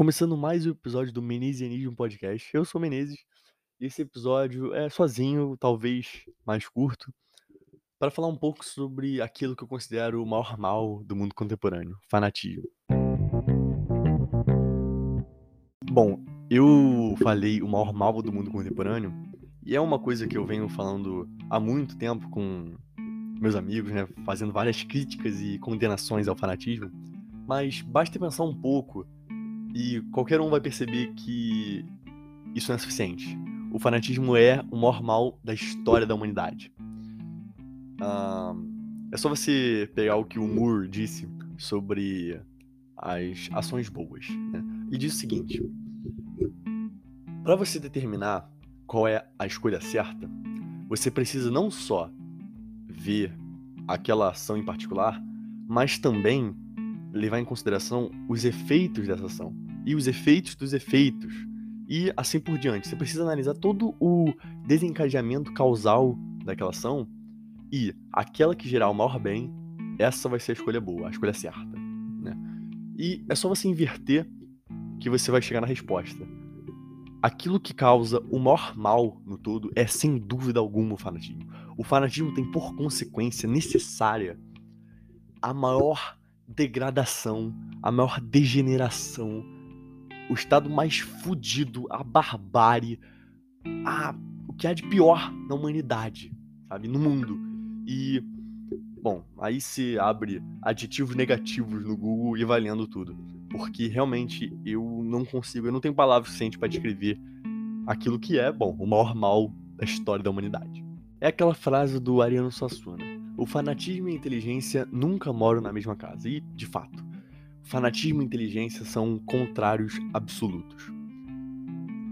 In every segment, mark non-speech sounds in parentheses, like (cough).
Começando mais um episódio do Menesianismo Podcast. Eu sou Menezes e esse episódio é sozinho, talvez mais curto, para falar um pouco sobre aquilo que eu considero o maior mal do mundo contemporâneo: fanatismo. Bom, eu falei o maior mal do mundo contemporâneo e é uma coisa que eu venho falando há muito tempo com meus amigos, né, fazendo várias críticas e condenações ao fanatismo, mas basta pensar um pouco e qualquer um vai perceber que isso não é suficiente. O fanatismo é o maior mal da história da humanidade. é só você pegar o que o Moore disse sobre as ações boas. Né? E diz o seguinte: para você determinar qual é a escolha certa, você precisa não só ver aquela ação em particular, mas também levar em consideração os efeitos dessa ação e os efeitos dos efeitos e assim por diante. Você precisa analisar todo o desencadeamento causal daquela ação e aquela que gerar o maior bem, essa vai ser a escolha boa, a escolha certa. Né? E é só você inverter que você vai chegar na resposta. Aquilo que causa o maior mal no todo é sem dúvida alguma o fanatismo. O fanatismo tem por consequência necessária a maior degradação, a maior degeneração, o estado mais fudido, a barbárie, a, o que há de pior na humanidade, sabe? No mundo. E, bom, aí se abre aditivos negativos no Google e vai lendo tudo. Porque realmente eu não consigo, eu não tenho palavras suficientes para descrever aquilo que é, bom, o maior mal da história da humanidade. É aquela frase do Ariano Suassuna o fanatismo e a inteligência nunca moram na mesma casa. E, de fato, fanatismo e inteligência são contrários absolutos.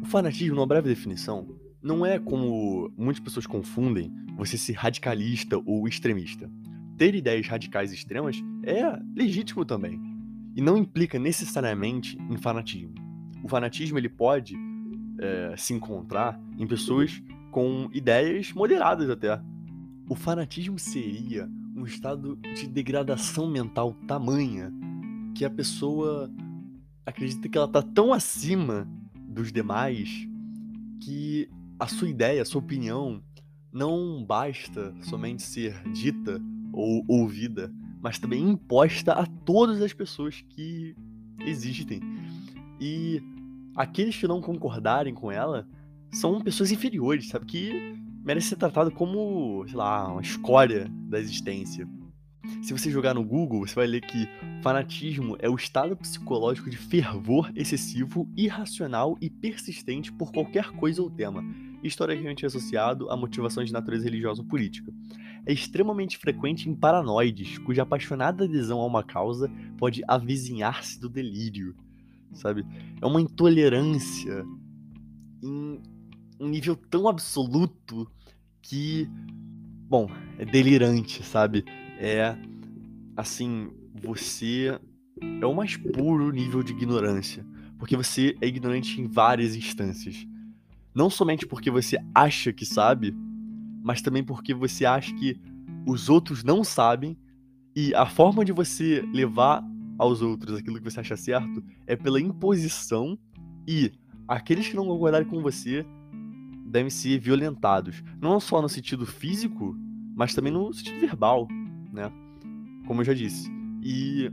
O fanatismo, numa breve definição, não é como muitas pessoas confundem você ser radicalista ou extremista. Ter ideias radicais extremas é legítimo também e não implica necessariamente em fanatismo. O fanatismo ele pode é, se encontrar em pessoas com ideias moderadas até, o fanatismo seria um estado de degradação mental tamanha que a pessoa acredita que ela tá tão acima dos demais que a sua ideia, a sua opinião não basta somente ser dita ou ouvida, mas também imposta a todas as pessoas que existem. E aqueles que não concordarem com ela são pessoas inferiores, sabe? Que merece ser tratado como, sei lá, uma escória da existência. Se você jogar no Google, você vai ler que fanatismo é o estado psicológico de fervor excessivo, irracional e persistente por qualquer coisa ou tema, historicamente associado a motivações de natureza religiosa ou política. É extremamente frequente em paranoides, cuja apaixonada adesão a uma causa pode avizinhar-se do delírio, sabe? É uma intolerância em um nível tão absoluto que, bom, é delirante, sabe? É assim, você é o mais puro nível de ignorância, porque você é ignorante em várias instâncias. Não somente porque você acha que sabe, mas também porque você acha que os outros não sabem e a forma de você levar aos outros aquilo que você acha certo é pela imposição e aqueles que não concordarem com você devem ser violentados, não só no sentido físico, mas também no sentido verbal, né? Como eu já disse. E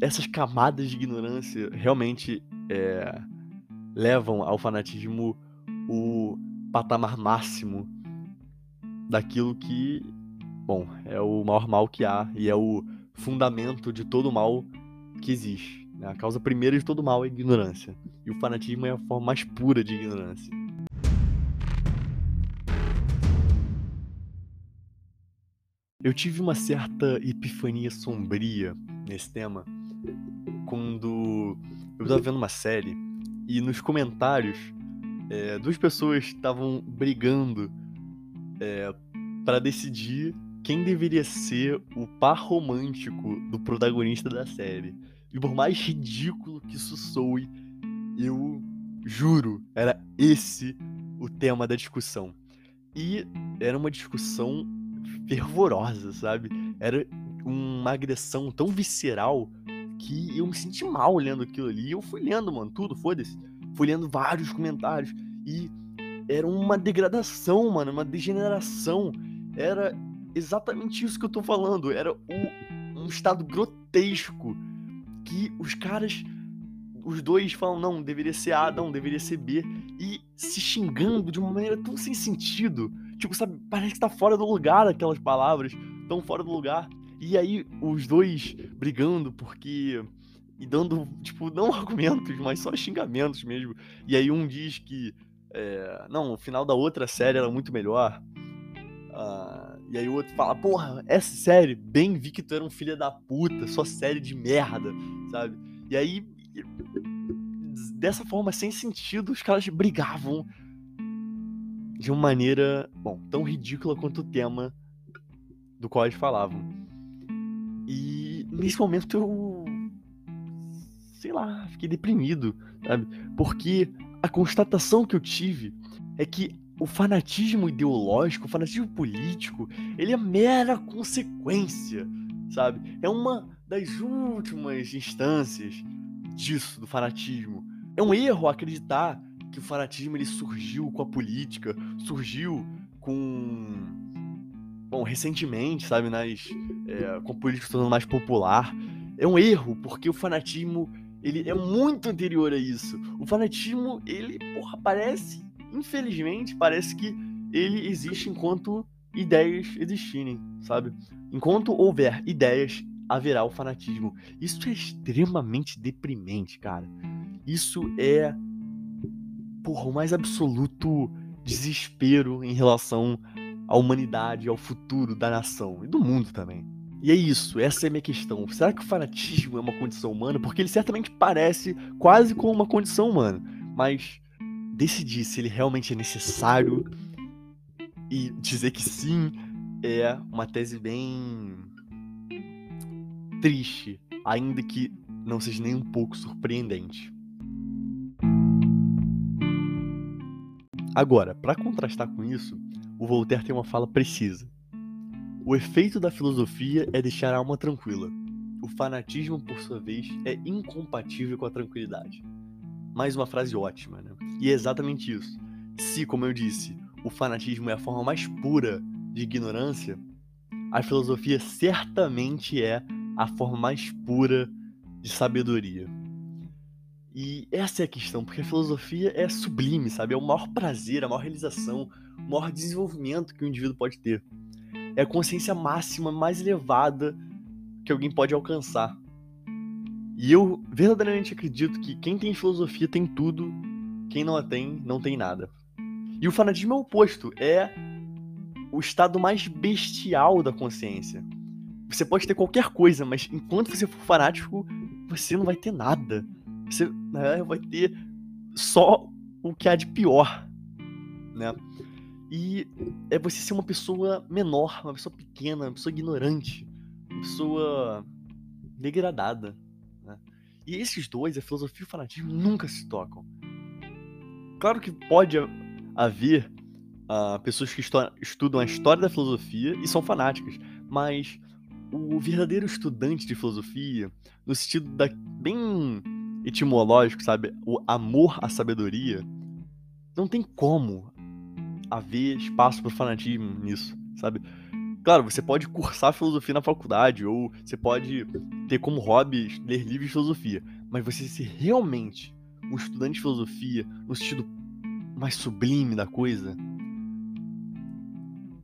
essas camadas de ignorância realmente é, levam ao fanatismo o patamar máximo daquilo que, bom, é o maior mal que há e é o fundamento de todo mal que existe. Né? A causa primeira de todo mal é ignorância. E o fanatismo é a forma mais pura de ignorância. Eu tive uma certa epifania sombria nesse tema quando eu estava vendo uma série e nos comentários é, duas pessoas estavam brigando é, para decidir quem deveria ser o par romântico do protagonista da série. E por mais ridículo que isso soe, eu juro, era esse o tema da discussão. E era uma discussão fervorosa, sabe? Era uma agressão tão visceral que eu me senti mal lendo aquilo ali. Eu fui lendo, mano, tudo, foda-se. Fui lendo vários comentários e era uma degradação, mano, uma degeneração. Era exatamente isso que eu tô falando. Era um, um estado grotesco que os caras, os dois falam, não, deveria ser A, não, deveria ser B, e se xingando de uma maneira tão sem sentido. Tipo, sabe, parece que tá fora do lugar aquelas palavras, tão fora do lugar. E aí os dois brigando porque e dando, tipo, não (laughs) argumentos, mas só xingamentos mesmo. E aí um diz que, é, não, o final da outra série era muito melhor. Uh, e aí o outro fala, porra, essa série, bem vi que tu era um filho da puta, só série de merda, sabe? E aí, dessa forma, sem sentido, os caras brigavam de uma maneira, bom, tão ridícula quanto o tema do qual eles falavam. E nesse momento eu. Sei lá, fiquei deprimido, sabe? Porque a constatação que eu tive é que o fanatismo ideológico, o fanatismo político, ele é mera consequência, sabe? É uma das últimas instâncias disso, do fanatismo. É um erro acreditar que o fanatismo ele surgiu com a política, surgiu com. Bom, recentemente, sabe, nas, é, com a política se tornando mais popular. É um erro, porque o fanatismo ele é muito anterior a isso. O fanatismo, ele, porra, parece infelizmente, parece que ele existe enquanto ideias existirem, sabe? Enquanto houver ideias, haverá o fanatismo. Isso é extremamente deprimente, cara. Isso é, porra, o mais absoluto desespero em relação à humanidade, ao futuro da nação e do mundo também. E é isso, essa é a minha questão. Será que o fanatismo é uma condição humana? Porque ele certamente parece quase como uma condição humana, mas decidir se ele realmente é necessário e dizer que sim é uma tese bem triste, ainda que não seja nem um pouco surpreendente. Agora, para contrastar com isso, o Voltaire tem uma fala precisa. O efeito da filosofia é deixar a alma tranquila. O fanatismo, por sua vez, é incompatível com a tranquilidade. Mais uma frase ótima, né? E é exatamente isso. Se, como eu disse, o fanatismo é a forma mais pura de ignorância, a filosofia certamente é a forma mais pura de sabedoria. E essa é a questão, porque a filosofia é sublime, sabe? É o maior prazer, a maior realização, o maior desenvolvimento que o indivíduo pode ter. É a consciência máxima mais elevada que alguém pode alcançar. E eu verdadeiramente acredito que quem tem filosofia tem tudo, quem não a tem, não tem nada. E o fanatismo é o oposto, é o estado mais bestial da consciência. Você pode ter qualquer coisa, mas enquanto você for fanático, você não vai ter nada. Você né, vai ter só o que há de pior, né? E é você ser uma pessoa menor, uma pessoa pequena, uma pessoa ignorante, uma pessoa degradada. E esses dois, a filosofia e o fanatismo, nunca se tocam. Claro que pode haver uh, pessoas que estudam a história da filosofia e são fanáticas, mas o verdadeiro estudante de filosofia, no sentido da, bem etimológico, sabe? O amor à sabedoria, não tem como haver espaço para fanatismo nisso, sabe? Claro, você pode cursar filosofia na faculdade, ou você pode ter como hobby ler livros de filosofia, mas você ser realmente um estudante de filosofia no sentido mais sublime da coisa,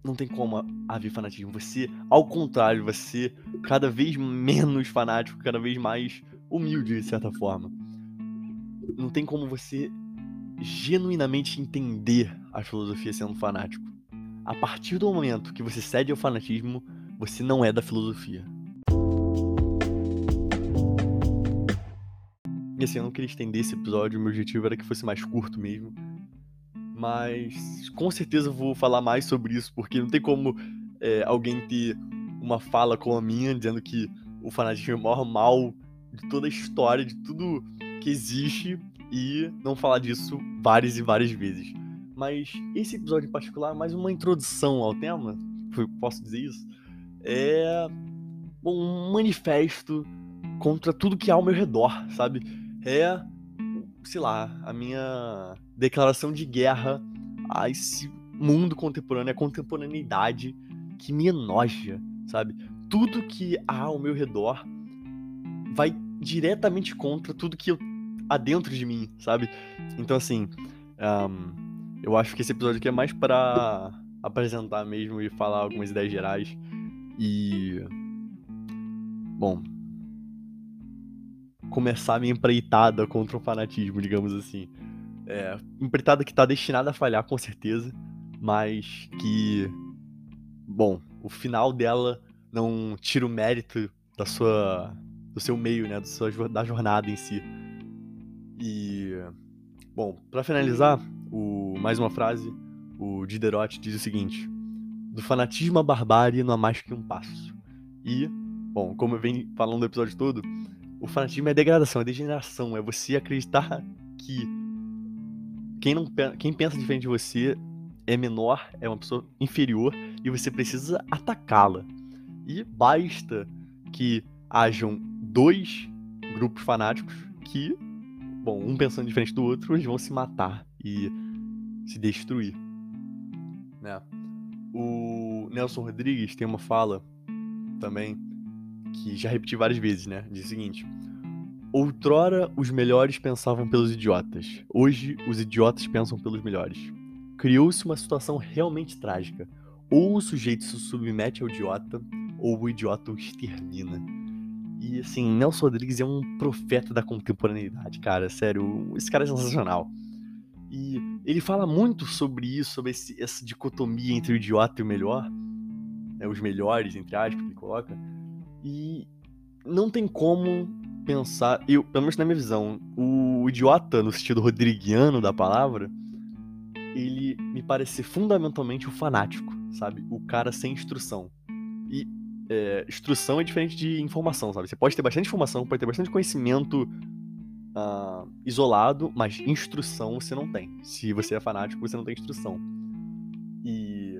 não tem como haver fanatismo. Você, ao contrário, ser cada vez menos fanático, cada vez mais humilde, de certa forma. Não tem como você genuinamente entender a filosofia sendo fanático. A partir do momento que você cede ao fanatismo, você não é da filosofia. E assim, eu não queria estender esse episódio, meu objetivo era que fosse mais curto mesmo. Mas com certeza vou falar mais sobre isso, porque não tem como é, alguém ter uma fala como a minha, dizendo que o fanatismo é o maior mal de toda a história, de tudo que existe, e não falar disso várias e várias vezes. Mas esse episódio em particular, mais uma introdução ao tema, posso dizer isso, é um manifesto contra tudo que há ao meu redor, sabe? É, sei lá, a minha declaração de guerra a esse mundo contemporâneo, a contemporaneidade que me enoja, sabe? Tudo que há ao meu redor vai diretamente contra tudo que eu, há dentro de mim, sabe? Então, assim, um, eu acho que esse episódio aqui é mais para apresentar mesmo e falar algumas ideias gerais. E. Bom. Começar a minha empreitada contra o fanatismo, digamos assim. É, empreitada que tá destinada a falhar, com certeza, mas que. Bom, o final dela não tira o mérito da sua. do seu meio, né? Do sua, da jornada em si. E. Bom, para finalizar, o, mais uma frase o Diderot diz o seguinte: do fanatismo à barbárie não há mais que um passo. E, bom, como eu venho falando no episódio todo, o fanatismo é degradação, é degeneração, é você acreditar que quem, não, quem pensa diferente de você é menor, é uma pessoa inferior e você precisa atacá-la. E basta que hajam dois grupos fanáticos que, bom, um pensando diferente do outro, eles vão se matar e se destruir. Né? O Nelson Rodrigues tem uma fala também que já repeti várias vezes, né? Diz o seguinte: Outrora os melhores pensavam pelos idiotas, hoje os idiotas pensam pelos melhores. Criou-se uma situação realmente trágica. Ou o sujeito se submete ao idiota, ou o idiota o extermina. E assim, Nelson Rodrigues é um profeta da contemporaneidade, cara. Sério, esse cara é sensacional. E ele fala muito sobre isso, sobre esse, essa dicotomia entre o idiota e o melhor, né, os melhores, entre aspas, que ele coloca. E não tem como pensar, eu, pelo menos na minha visão, o idiota, no sentido rodriguiano da palavra, ele me parece fundamentalmente o fanático, sabe? O cara sem instrução. E é, instrução é diferente de informação, sabe? Você pode ter bastante informação, pode ter bastante conhecimento uh, isolado, mas instrução você não tem. Se você é fanático, você não tem instrução. E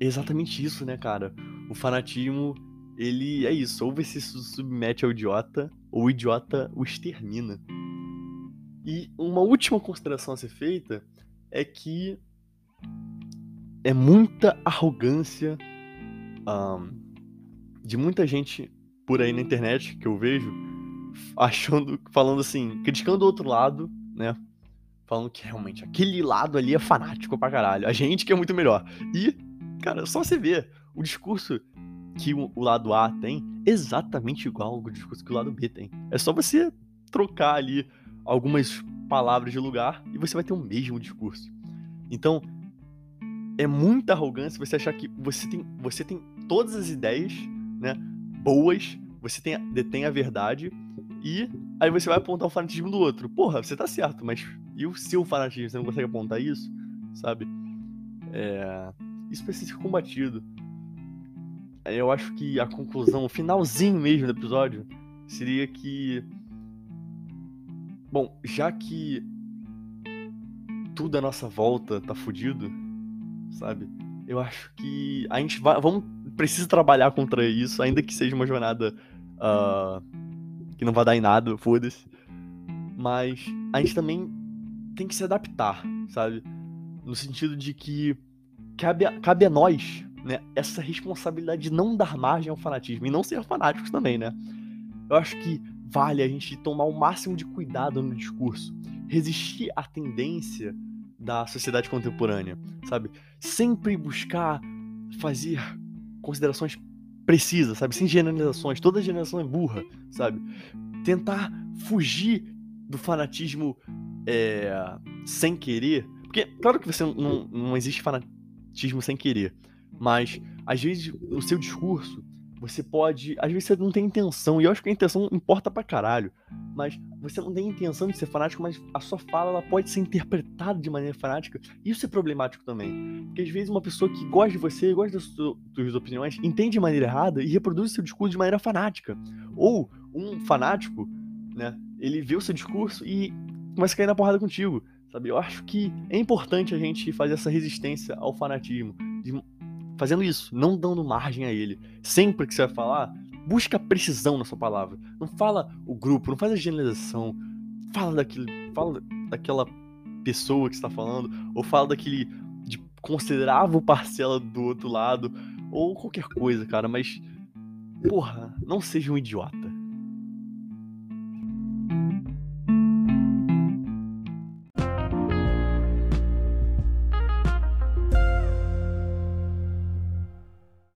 é exatamente isso, né, cara? O fanatismo, ele é isso. Ou você se submete ao idiota, ou o idiota o extermina. E uma última consideração a ser feita é que é muita arrogância um, de muita gente por aí na internet que eu vejo (laughs) achando, falando assim, criticando o outro lado, né? Falando que realmente aquele lado ali é fanático pra caralho. A gente que é muito melhor. E, cara, só você ver o discurso que o, lado A tem exatamente igual ao discurso que o lado B tem. É só você trocar ali algumas palavras de lugar e você vai ter o mesmo discurso. Então, é muita arrogância você achar que você tem, você tem todas as ideias, né, boas, você tem, detém a verdade e aí você vai apontar o fanatismo do outro. Porra, você tá certo, mas e o seu fanatismo? Você não consegue apontar isso? Sabe? É... Isso precisa ser combatido. Eu acho que a conclusão, o finalzinho mesmo do episódio, seria que. Bom, já que tudo à nossa volta tá fudido, sabe? Eu acho que a gente vai. Vamos. Precisa trabalhar contra isso, ainda que seja uma jornada. Uh, que não vai dar em nada, foda-se. Mas a gente também tem que se adaptar, sabe? No sentido de que cabe a, cabe a nós, né, essa responsabilidade de não dar margem ao fanatismo e não ser fanáticos também, né? Eu acho que vale a gente tomar o máximo de cuidado no discurso, resistir à tendência da sociedade contemporânea, sabe? Sempre buscar fazer considerações precisa, sabe? Sem generalizações. Toda geração é burra, sabe? Tentar fugir do fanatismo é, sem querer. Porque, claro que você não, não existe fanatismo sem querer. Mas, às vezes, o seu discurso você pode. Às vezes você não tem intenção, e eu acho que a intenção importa pra caralho. Mas você não tem intenção de ser fanático, mas a sua fala ela pode ser interpretada de maneira fanática. Isso é problemático também. Porque às vezes uma pessoa que gosta de você, gosta das suas opiniões, entende de maneira errada e reproduz seu discurso de maneira fanática. Ou um fanático, né? Ele vê o seu discurso e começa a cair na porrada contigo. Sabe? Eu acho que é importante a gente fazer essa resistência ao fanatismo. De fazendo isso, não dando margem a ele. Sempre que você vai falar, Busca precisão na sua palavra. Não fala o grupo, não faz a generalização. Fala daquele, fala daquela pessoa que está falando, ou fala daquele de considerável parcela do outro lado, ou qualquer coisa, cara, mas porra, não seja um idiota.